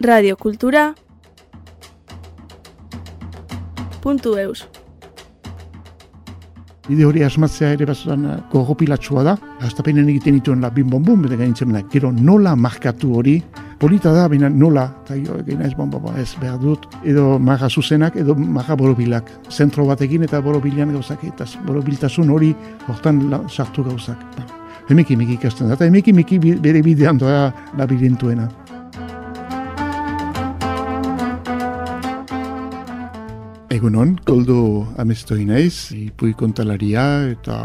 radiokultura puntu eus. Bide hori asmatzea ere batzutan gogopilatsua da. Aztapenen egiten dituen la bim bom bum, eta gainitzen gero nola markatu hori, polita da, baina nola, eta jo, egin ez bom bom ez behar dut, edo maga zuzenak, edo maga borobilak. Zentro batekin eta borobilan gauzak, eta borobiltasun hori hortan sartu gauzak. Ba, Hemeki meki ikasten da, eta hemeki meki bere bidean doa labirintuena. Egunon, koldo amestoi naiz, ipui kontalaria eta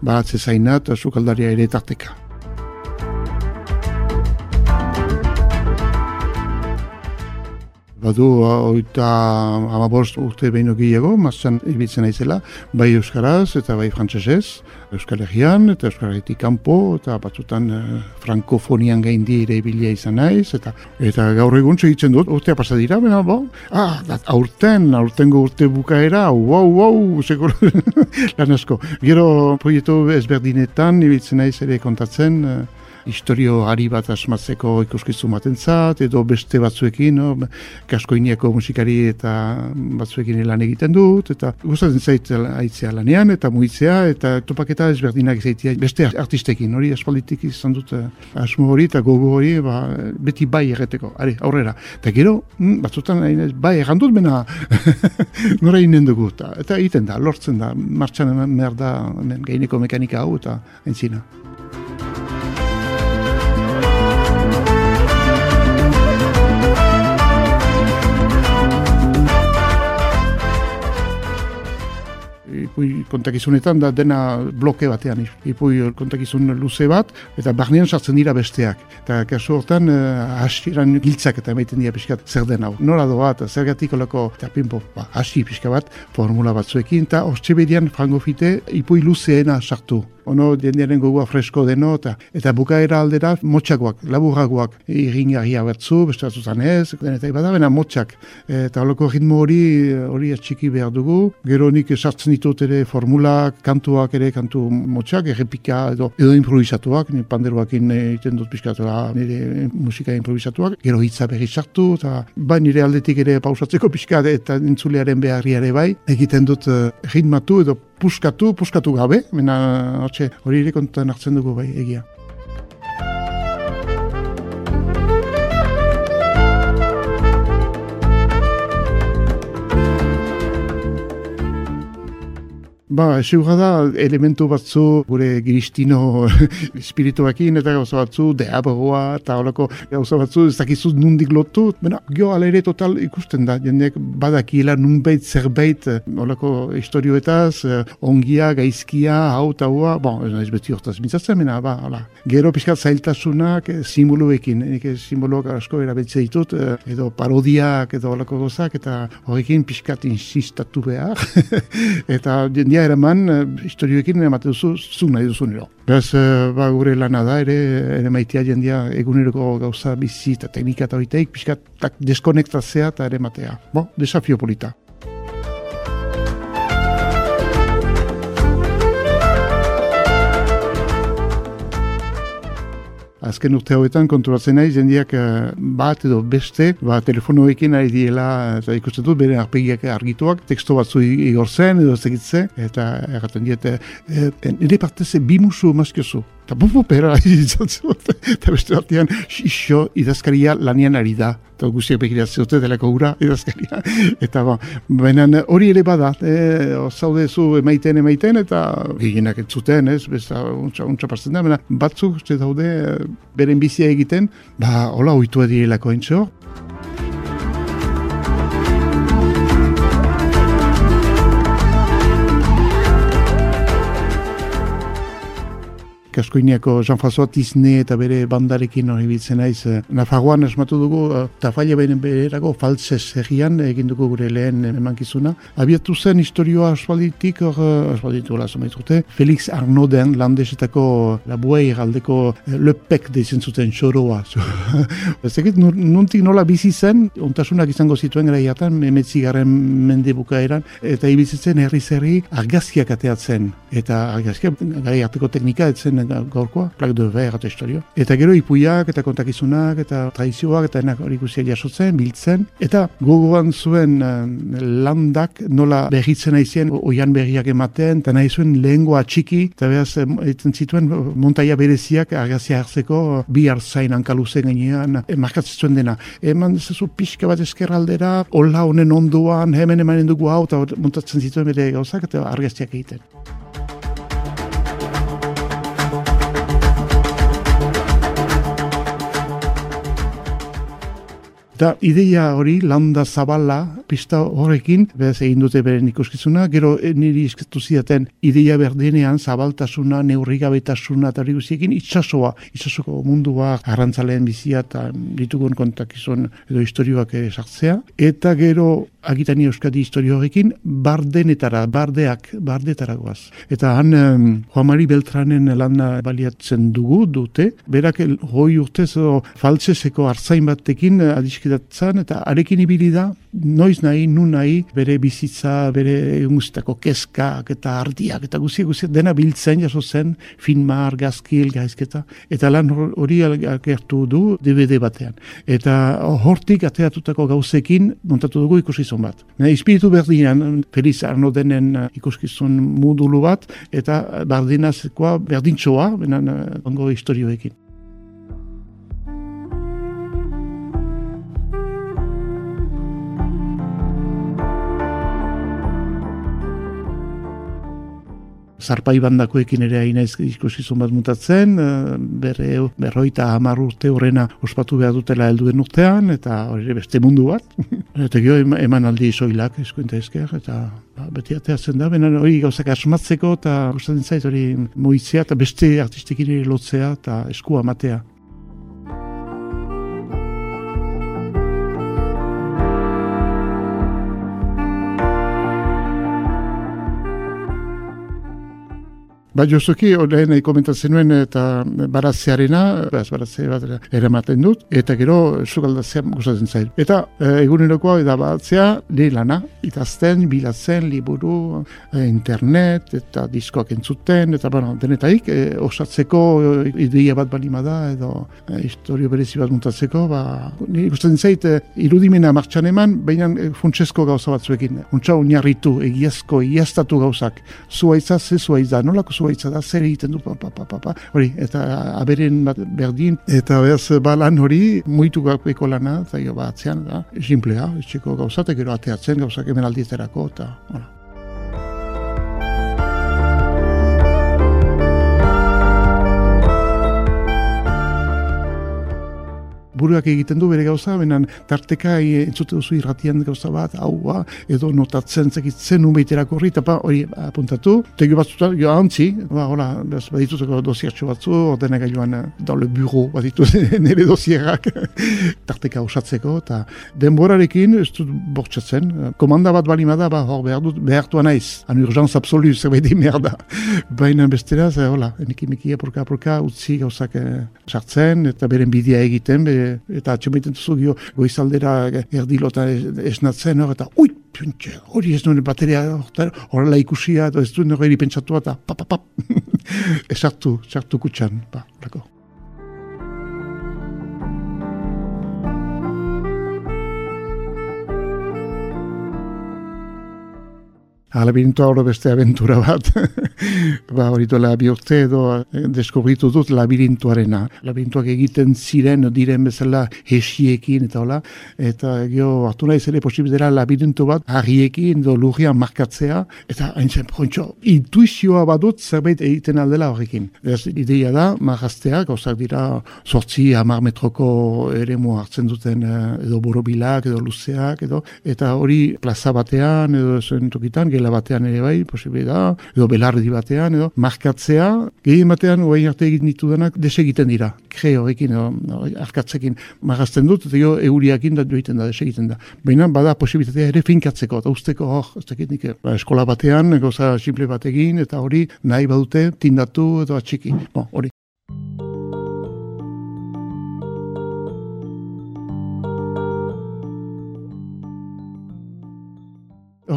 baratze zaina eta sukaldaria ere tarteka. Badu, oita amabost urte behin gehiago, mazan ibiltzen naizela, bai Euskaraz eta bai Frantsesez, Euskal Herrian eta Euskal Herritik kanpo eta batzutan uh, frankofonian gain ere ibilia izan naiz, eta eta gaur egun segitzen dut, urtea pasa dira, bena, bo, ah, dat, aurten, aurtengo urte bukaera, wow, wow, segur, lan asko. Gero, proiektu ezberdinetan, ibiltzen naiz ere kontatzen, uh, historio ari bat asmatzeko ikuskizu matentzat, edo beste batzuekin, no? kaskoiniako musikari eta batzuekin lan egiten dut, eta gustatzen zait aitzea lanean, eta muitzea, eta topaketa ezberdinak zaitia beste artistekin, hori aspalditik izan dut eh, asmo hori eta gogo hori, ba, beti bai erreteko, ari, aurrera. Eta gero, mm, batzutan bai errandut bena nora inen dugu, eta, eta egiten da, lortzen da, martxan behar da gaineko mekanika hau, eta entzina. Ipui kontakizunetan da dena bloke batean ipui kontakizun luze bat eta barnean sartzen dira besteak. Eta kasu hortan uh, hasieran giltzak eta emaiten dira pixkat zer den hau. Nora doa eta zergatik olako eta pinpo ba, hasi pixka bat formula batzuekin eta hortxe bedian frango fite ipui luzeena sartu ono jendearen gogoa fresko deno, eta, eta bukaera aldera motxakoak, laburragoak, irringarria batzu, beste batzutan ez, eta ibada motxak. Eta holoko ritmo hori, hori atxiki behar dugu, gero nik esartzen ditut ere formulak, kantuak ere, kantu motxak, errepika edo, edo improvisatuak, ni panderoakin egiten dut pixkatua, nire musika improvisatuak, gero hitza berri sartu, eta bai nire aldetik ere pausatzeko pixkat, eta entzulearen beharriare bai, egiten dut uh, ritmatu edo puskatu, puskatu gabe, mena hori ere kontuan hartzen dugu bai egia. Ba, esuga da, elementu batzu gure giristino espirituakin eta gauza batzu, deabogoa eta horako gauza batzu, ez dakizu nundik lotu. Bena, gio ala total ikusten da, jendeak badakiela nunbait zerbait horako historioetaz, ongia, gaizkia, hau eta hua, bon, ez beti hortaz mintzatzen, mena, ba, hala. Gero pixkat zailtasunak eh, simboluekin, nik simboloak asko erabetze ditut, eh, edo parodiak edo horako gozak, eta horrekin pixkat insistatu behar, eta eraman, uh, historioekin ematen duzu, zu nahi duzu nero. Beraz, uh, ba, gure lana da, ere, ere maitea jendia eguneroko gauza bizi eta teknika eta horiteik, pixkat deskonektatzea eta ere matea. Bo, desafio polita. Azken urte hauetan konturatzen nahi jendiak eh, bat edo beste ba, telefonoekin ari diela eta ikusten dut bere arpegiak argituak teksto batzu igortzen edo zegitze eta erraten diete e, nire partez bi musu maskiozu eta bufu pera izan eta beste batean iso idazkaria lanian ari da. Eta guztiak begiratzen dute delako gura idazkaria. Eta ba, benen hori ere bada e, zaude zu emaiten emaiten eta gehienak entzuten ez? Besta untsa, untsa partzen da batzuk uste daude beren bizia egiten ba hola oitu edirelako entzo Kaskoiniako Jean-François Tizne eta bere bandarekin hori bitzen naiz. Eh, Nafarroan esmatu dugu, uh, tafaila behin berako faltzez egian egin dugu gure lehen emankizuna. Abiatu zen historioa asfalditik, hor, uh, asfalditu Felix Arnoden landesetako labuei galdeko lepek deitzen zuten xoroa. Ez egit, nuntik nola bizi zen, ontasunak izango zituen gara jatan, emetzi garen mende bukaeran, eta ibizitzen herri zerri argazkiak ateatzen. Eta argazkiak gara teknika, etzen gaurkoa, plak de ver eta historio. Eta gero ipuiak eta kontakizunak eta tradizioak eta enak hori guztiak jasotzen, biltzen. Eta gogoan zuen landak nola berritzen aizien oian berriak ematen, eta nahi zuen lehengoa txiki, eta behaz, egiten zituen montaia bereziak argazia hartzeko bi hartzain hankaluzen gainean, markatzen zuen dena. Eman zezu pixka bat eskerraldera, hola honen onduan, hemen emanen dugu hau, eta montatzen zituen bere gauzak, eta argaztiak egiten. Eta ideia hori, landa zabala, pista horrekin, bez egin dute beren ikuskizuna, gero eh, niri izketu zidaten ideia berdenean zabaltasuna, neurrigabetasuna eta hori guztiekin itxasoa, itxasoko mundua, arrantzaleen bizia eta ditugun kontakizun edo historioak sartzea. Eta gero agitani euskadi historio horrekin, bardenetara, bardeak, bardetara goaz. Eta han, um, Juan Mari Beltranen lana baliatzen dugu dute, berak hoi urtez faltzeseko hartzain batekin eh, adiskidatzen, eta arekin ibili da, noiz nahi, nu nahi, bere bizitza, bere guztiako keskak eta ardiak, eta guzti guzti dena biltzen jaso zen, filma, argazkil, gaizketa, eta lan hori agertu du DVD batean. Eta hortik ateatutako gauzekin montatu dugu ikusi bat. Ne, espiritu berdinan, Feliz Arno denen uh, ikuskizun modulu bat, eta bardinazekoa berdintxoa, benen uh, ongo historioekin. Zarpai bandakoekin ere hain ez ikuskizun bat mutatzen, eh, berre, berroita hamar urte horrena ospatu behar dutela helduen urtean, eta hori beste mundu bat. eta gio eman aldi soilak eskuenta ezker, eta ba, beti ateatzen da, benen hori gauzak asmatzeko, eta gustatzen zait hori moitzea, eta beste artistekin ere lotzea, eta eskua matea. Ba, jozuki, lehen komentatzen nuen eta baratzearena, beraz, baratzea bat eramaten dut, eta gero sugaldatzea gustatzen zait. Eta e, egunerokoa eda batzea, ni lana, itazten, bilatzen, liburu, internet, eta diskoak entzuten, eta bueno, denetaik, e, osatzeko ideia bat balima da, edo e, historio berezi bat muntatzeko, ba, ni gustatzen zait, e, irudimena martxan eman, baina e, funtsesko gauza batzuekin. Funtsa unarritu, egiazko, egiaztatu gauzak. Zuaitza, ze zuaitza, nolako zuaitza da, zer egiten du, pa, pa, pa, pa, pa. hori, eta aberen bat berdin, eta behaz, ba, lan hori, muitu gaupeko lana, eta jo, ba, atzean, da, simplea, etxeko gauzatek, gero ateatzen gauzak hemen aldieterako, eta, hola. Buruak egiten du bere gauza, benen tarteka entzute duzu irratian gauza bat, hau, edo notatzen zekitzen umeiterak horri, eta pa, hori apuntatu, tegi batzuta, jo antzi, ba, hola, bez, badituzeko dosiatxo batzu, ordena gailuan, eh, le bureau, badituz, nire dosierak, tarteka osatzeko, eta denborarekin, ez dut bortxatzen, komanda bat balimada, ba, hor behar dut, behartua naiz, an urgence absolu, zerbait di merda, baina bestera, ze, hola, eniki apurka apurka, utzi gauzak eh, sartzen, eta beren bidea egiten, bere eta atxomeiten duzu gio goizaldera erdilota esnatzen hor, eta ui, puntxe, hori ez nuen bateria horrela ikusia, eta ez duen hori pentsatu eta papapap, esartu, sartu kutsan, ba, lako. Labirintoa hori beste aventura bat. ba, hori duela bi urte edo eh, deskobritu dut labirintuarena. Labirintuak egiten ziren, diren bezala hesiekin eta hola. Eta gio, hartu nahi zere posibidera labirintu bat, harriekin edo lurrian markatzea. Eta hain zen, pontxo, intuizioa badut zerbait egiten aldela horrekin. Ez ideia da, marraztea, gauzak dira, sortzi hamar metroko ere hartzen duten eh, edo borobilak edo luzeak edo. Eta hori plaza batean edo zen tokitan, gela batean ere bai, posible da, edo belardi batean, edo markatzea, gehien batean, oain arte egiten ditu denak, desegiten dira, kre horrekin, edo, arkatzekin marrazten dut, eta jo, euriakin da joiten da, desegiten da. Baina, bada posibilitatea ere finkatzeko, eta usteko, oh, ez nik, ba, eskola batean, goza simple batekin, eta hori, nahi badute, tindatu, edo atxiki, bon, hori.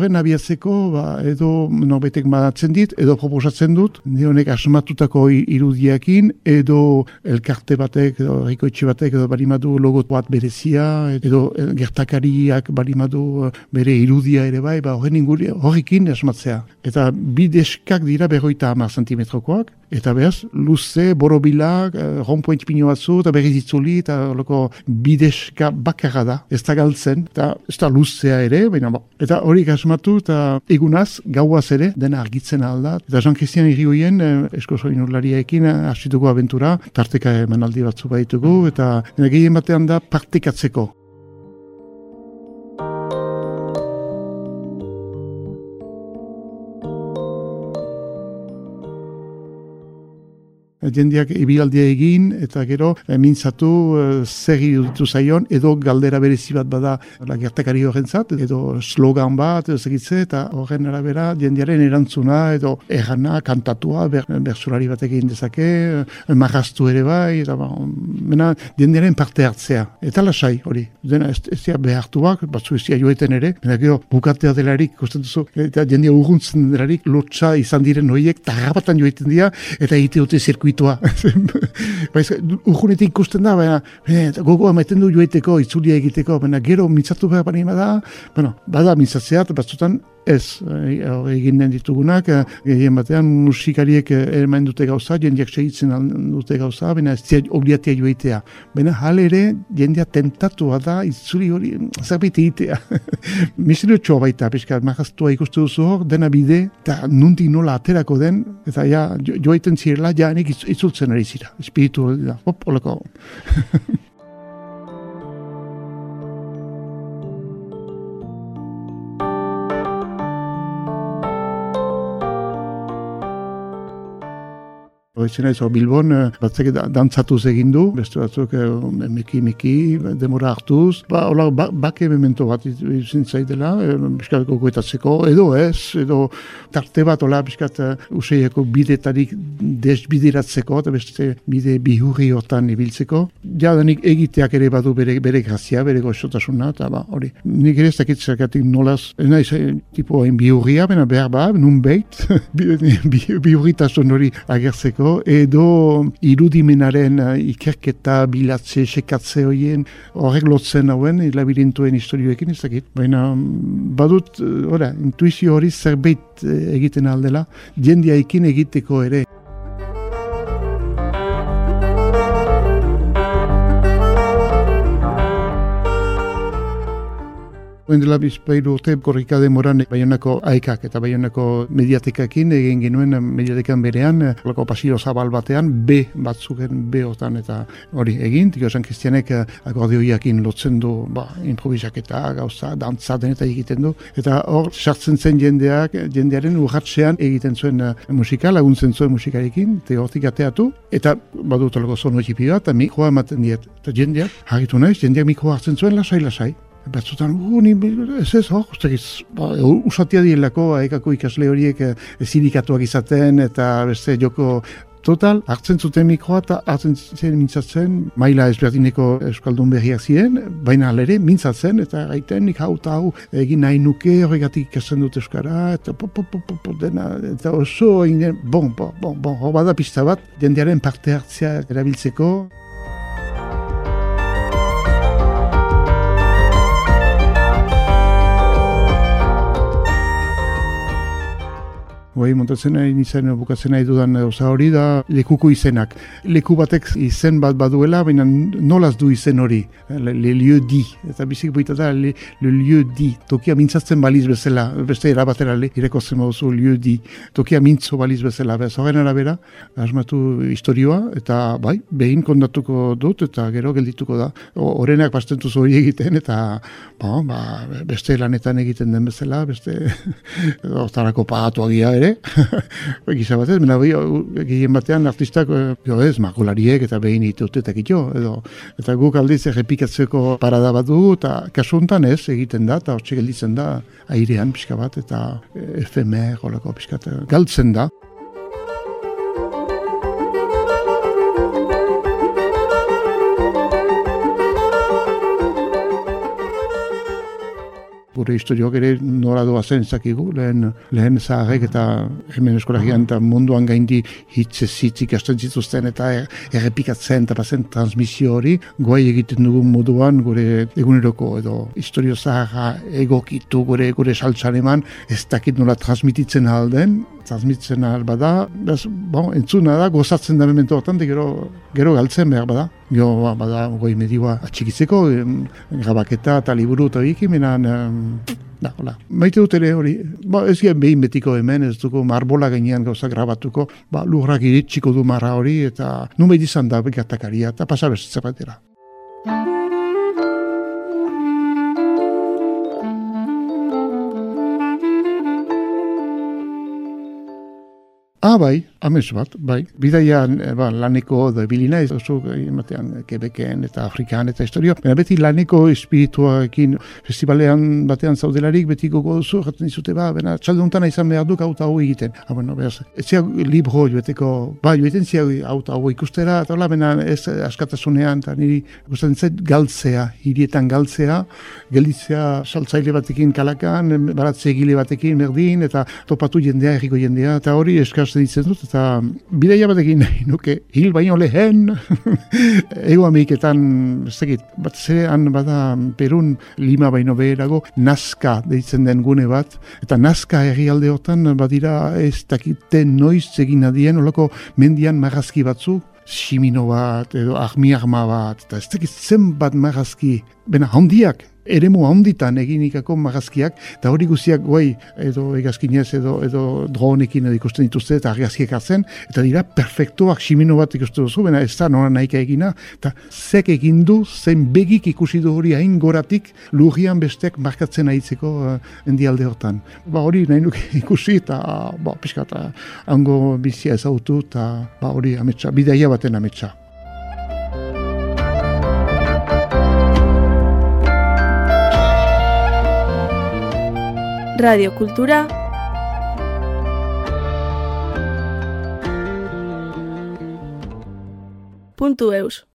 Horren abiatzeko, ba, edo norbetek madatzen dit, edo proposatzen dut, honek asmatutako irudiakin, edo elkarte batek, edo erikoetxe batek, edo balimadu logot bat berezia, edo gertakariak balimadu bere irudia ere bai, ba, horren inguri, horrekin asmatzea. Eta bideskak dira berroita hamar zentimetrokoak, eta behaz, luze, borobilak, eh, rompoint pino batzu, eta berriz itzuli, eta loko bideska bakarra da, ez da galtzen, eta ez da luzea ere, baina ba. Eta hori asmatu, eta egunaz, gauaz ere, dena argitzen alda. Eta Jean-Christian Irioien, eh, esko zoin urlariaekin, eh, abentura, aventura, tarteka emanaldi batzu baitugu, eta gehien batean da partekatzeko. Jendeak ibialdia egin eta gero e, mintzatu e, zer iruditu zaion edo galdera berezi bat bada la gertakari horrentzat edo slogan bat edo segitze eta horren arabera jendearen erantzuna edo errana kantatua ber, bersulari bat egin dezake e, marrastu ere bai eta ba, mena jendearen parte hartzea. Eta lasai hori. Dena ez, ez behartuak batzu ez joeten ere mena gero bukatea delarik duzu eta jendea urguntzen delarik lotxa izan diren horiek tarrapatan joiten dira eta egite dute zirkuit mitua. Baiz, urgunetik ikusten da, baina, gogoa maiten du joeteko, itzulia egiteko, baina gero mitzatu behar bani bada, bueno, bada mitzatzea, batzutan ez eh, egin den ditugunak, eh, gehien batean musikariek ermain eh, dute gauza, jendeak segitzen dute gauza, baina ez zia obliatia joitea. Baina hal ere, jendea tentatua da, itzuli hori, zerbait egitea. Miserio txoa baita, piskat, magaztua ikustu duzu hor, dena bide, eta nuntik nola aterako den, eta ja, joaiten zirela, ja, nik itzultzen ari zira, espiritu, hop, olako. Hoitzen ez, Bilbon, eh, batzek dantzatu egin du, beste batzuk eh, miki, demora hartuz, ba, hola, ba, bake memento bat izin zaidela, e, biskat gogoetatzeko, edo ez, edo tarte bat, hola, biskat useieko bidetarik desbidiratzeko, eta beste bide bihurri hortan ibiltzeko. Ja, danik egiteak ere badu bere, bere grazia, bere goxotasuna, eta ba, hori. Nik ere ez dakit zergatik nolaz, naiz, tipo, hain bihurria, bena behar ba, nun behit, bihurritasun hori agertzeko, edo irudimenaren uh, ikerketa bilatze, sekatze hoien horrek lotzen hauen labirintuen historioekin ez dakit. Baina mm, badut, uh, ora, intuizio hori zerbait egiten aldela, jendiaikin egiteko ere. Oen dela bizpairu urte korrika demoran baionako aikak eta baionako mediatikakin egin genuen mediatikan berean loko pasio zabal batean B batzuken B eta hori egin. Tiko esan kristianek akordioiakin lotzen du ba, improvisak eta gauza dantza eta egiten du. Eta hor sartzen zen jendeak jendearen urratxean egiten zuen uh, musika laguntzen zuen musikarekin eta hortik ateatu. Eta badut zono ekipi bat eta mikroa ematen diet. Eta jendeak harritu naiz jendeak mikroa hartzen zuen lasai lasai Batzutan, uh, ni, ez ez, oh, ez ba, usatia dielako, aekako ikasle horiek zirikatuak eh, izaten, eta beste joko Total, hartzen zuten mikroa eta hartzen zen mintzatzen, maila ezberdineko Euskaldun berriak ziren, baina alere mintzatzen, eta gaiten nik hau eta hau egin nahi nuke horregatik ikasten dut Euskara, eta po, po, po, po, po, dena, eta oso egin, bon, bon, bon, bon, bada pista bat, jendearen parte hartzea erabiltzeko. Bai, montatzen nahi nizan bukatzen nahi dudan oza hori da lekuko izenak. Leku batek izen bat baduela, baina nolaz du izen hori. Le, le lieu di. Eta bizik boita da, le, le lieu di. Tokia mintzatzen baliz bezala, beste erabatera le, ireko zen mozu lieu di. Tokia mintzo baliz bezala. Bez, horren arabera, asmatu historioa, eta bai, behin kondatuko dut, eta gero geldituko da. Horenak bastentu hori egiten, eta ba, ba, beste lanetan egiten den bezala, beste hortarako pagatu agia ere, ere, gisa batez, mena bai, gehien batean artistak, jo ez, makulariek eta behin ditut eta kitxo, edo, eta guk aldiz errepikatzeko parada bat du, eta kasuntan ez, egiten da, eta hortxe gelditzen da, airean pixka bat, eta efemer, holako pixka, galtzen da. Gure historioak ere nora doa zen zakigu, lehen, lehen zaharrek eta hemen eskolagian eta munduan gaindi hitz zitzik asten zituzten eta er, errepikatzen eta bazen transmisio hori, guai egiten dugun moduan gure eguneroko edo historio zaharra egokitu gure gure saltsan eman, ez dakit nola transmititzen alden, transmititzen ahal bada, bez, bon, entzuna da, gozatzen da memento hortan, gero, gero galtzen behar bada. Gero, ba, bada, goi medioa atxikitzeko, grabaketa eta liburu eta ekin, menan, da, hola. Maite dut ere hori, ba, ez gen behin betiko hemen, ez dugu marbola gainean gauza grabatuko, ba, lurrak iritsiko du marra hori, eta nun izan da gertakaria, eta pasabez zerbatera. Ah, bai, amez bat, bai. Bidaian, e, ba, laneko da bilina, ez oso ematean Quebecen eta Afrikan eta historio. Baina beti laneko espirituarekin festivalean batean zaudelarik, beti gogo duzu, jaten dizute, ba, bena, txalde izan behar duk auta hau egiten. Ha, ah, bueno, behaz, ez zia libro joeteko, ba, joeten zia auta hau ikustera, eta hola, bena, ez askatasunean, eta niri guztan zait galtzea, hirietan galtzea, gelditzea saltzaile batekin kalakan, baratze egile batekin merdin, eta topatu jendea, erriko jendea, eta hori eskaz ditzen dut, eta bideia batekin nahi nuke, hil baino lehen, ego amiketan, ez dakit, bat zean bada Perun lima baino beherago, nazka deitzen den gune bat, eta nazka herrialde hortan badira ez dakite noiz egin adien, olako mendian marrazki batzu, simino bat, edo ahmiarma bat, eta ez dakit zenbat marrazki, bena handiak, eremu handitan eginikako magazkiak, eta hori guztiak guai edo egazkinez edo, edo dronekin edo ikusten dituzte eta argazkiak hartzen, eta dira perfektuak simino bat ikusten duzu, baina ez da nora nahika egina, eta zek egin du, zen begik ikusi du hori hain goratik lurrian bestek markatzen aitzeko uh, endialde hortan. Ba hori nahi nuke ikusi eta ba, pixka eta hango bizia ezautu eta ba, hori ametsa, bidaia baten ametsa. Radio Cultura .eus.